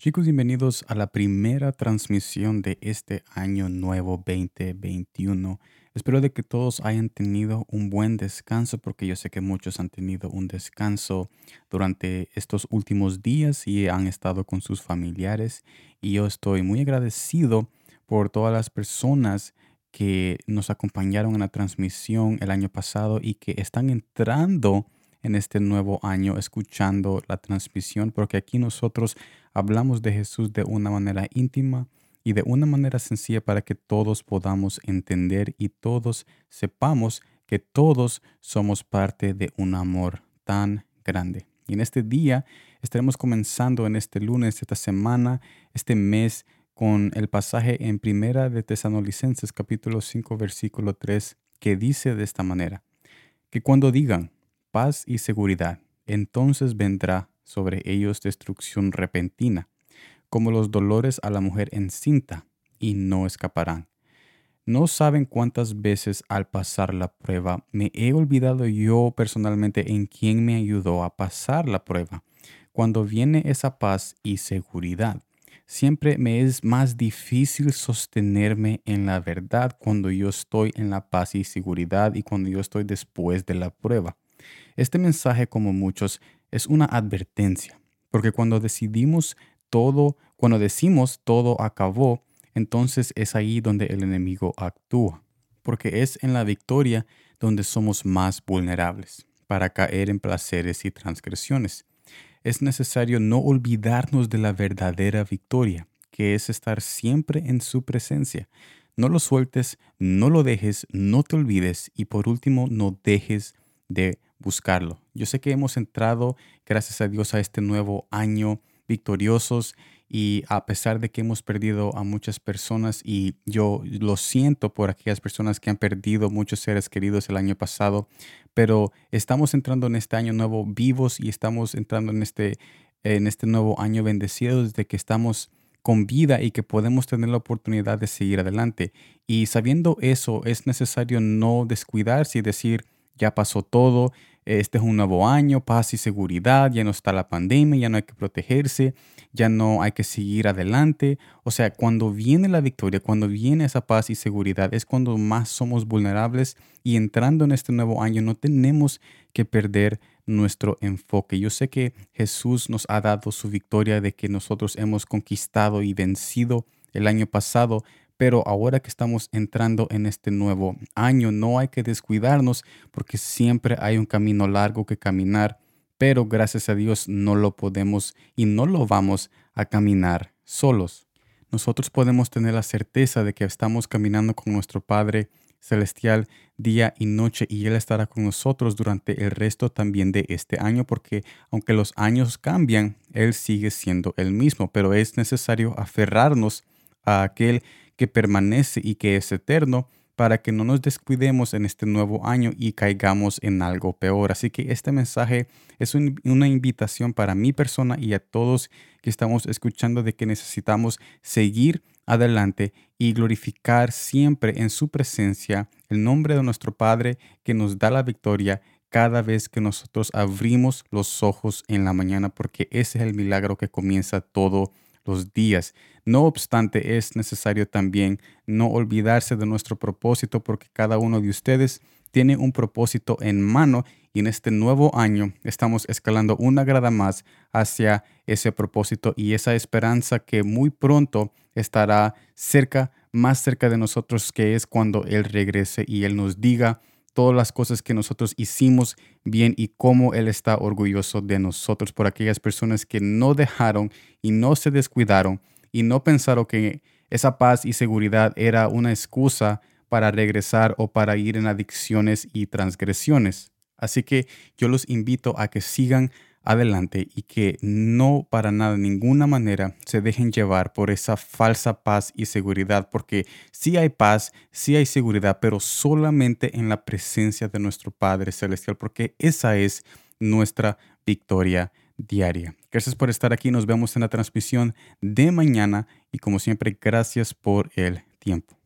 Chicos, bienvenidos a la primera transmisión de este año nuevo 2021. Espero de que todos hayan tenido un buen descanso porque yo sé que muchos han tenido un descanso durante estos últimos días y han estado con sus familiares y yo estoy muy agradecido por todas las personas que nos acompañaron en la transmisión el año pasado y que están entrando en este nuevo año escuchando la transmisión, porque aquí nosotros hablamos de Jesús de una manera íntima y de una manera sencilla para que todos podamos entender y todos sepamos que todos somos parte de un amor tan grande. Y en este día estaremos comenzando en este lunes, esta semana, este mes, con el pasaje en Primera de Tesanolicenses capítulo 5 versículo 3 que dice de esta manera, que cuando digan, paz y seguridad. Entonces vendrá sobre ellos destrucción repentina, como los dolores a la mujer encinta, y no escaparán. No saben cuántas veces al pasar la prueba me he olvidado yo personalmente en quién me ayudó a pasar la prueba. Cuando viene esa paz y seguridad, siempre me es más difícil sostenerme en la verdad cuando yo estoy en la paz y seguridad y cuando yo estoy después de la prueba. Este mensaje, como muchos, es una advertencia, porque cuando decidimos todo, cuando decimos todo acabó, entonces es ahí donde el enemigo actúa, porque es en la victoria donde somos más vulnerables para caer en placeres y transgresiones. Es necesario no olvidarnos de la verdadera victoria, que es estar siempre en su presencia. No lo sueltes, no lo dejes, no te olvides y por último no dejes de buscarlo. Yo sé que hemos entrado, gracias a Dios, a este nuevo año victoriosos y a pesar de que hemos perdido a muchas personas y yo lo siento por aquellas personas que han perdido muchos seres queridos el año pasado, pero estamos entrando en este año nuevo vivos y estamos entrando en este, en este nuevo año bendecidos de que estamos con vida y que podemos tener la oportunidad de seguir adelante. Y sabiendo eso, es necesario no descuidarse y decir, ya pasó todo, este es un nuevo año, paz y seguridad, ya no está la pandemia, ya no hay que protegerse, ya no hay que seguir adelante. O sea, cuando viene la victoria, cuando viene esa paz y seguridad, es cuando más somos vulnerables y entrando en este nuevo año no tenemos que perder nuestro enfoque. Yo sé que Jesús nos ha dado su victoria de que nosotros hemos conquistado y vencido el año pasado, pero ahora que estamos entrando en este nuevo año, no hay que descuidarnos porque siempre hay un camino largo que caminar, pero gracias a Dios no lo podemos y no lo vamos a caminar solos. Nosotros podemos tener la certeza de que estamos caminando con nuestro Padre celestial día y noche y Él estará con nosotros durante el resto también de este año porque aunque los años cambian, Él sigue siendo el mismo, pero es necesario aferrarnos a aquel que permanece y que es eterno, para que no nos descuidemos en este nuevo año y caigamos en algo peor. Así que este mensaje es una invitación para mi persona y a todos que estamos escuchando de que necesitamos seguir adelante y glorificar siempre en su presencia el nombre de nuestro Padre que nos da la victoria cada vez que nosotros abrimos los ojos en la mañana, porque ese es el milagro que comienza todo días. No obstante, es necesario también no olvidarse de nuestro propósito porque cada uno de ustedes tiene un propósito en mano y en este nuevo año estamos escalando una grada más hacia ese propósito y esa esperanza que muy pronto estará cerca, más cerca de nosotros, que es cuando Él regrese y Él nos diga, todas las cosas que nosotros hicimos bien y cómo Él está orgulloso de nosotros por aquellas personas que no dejaron y no se descuidaron y no pensaron que esa paz y seguridad era una excusa para regresar o para ir en adicciones y transgresiones. Así que yo los invito a que sigan adelante y que no para nada, ninguna manera, se dejen llevar por esa falsa paz y seguridad, porque sí hay paz, sí hay seguridad, pero solamente en la presencia de nuestro Padre Celestial, porque esa es nuestra victoria diaria. Gracias por estar aquí, nos vemos en la transmisión de mañana y como siempre, gracias por el tiempo.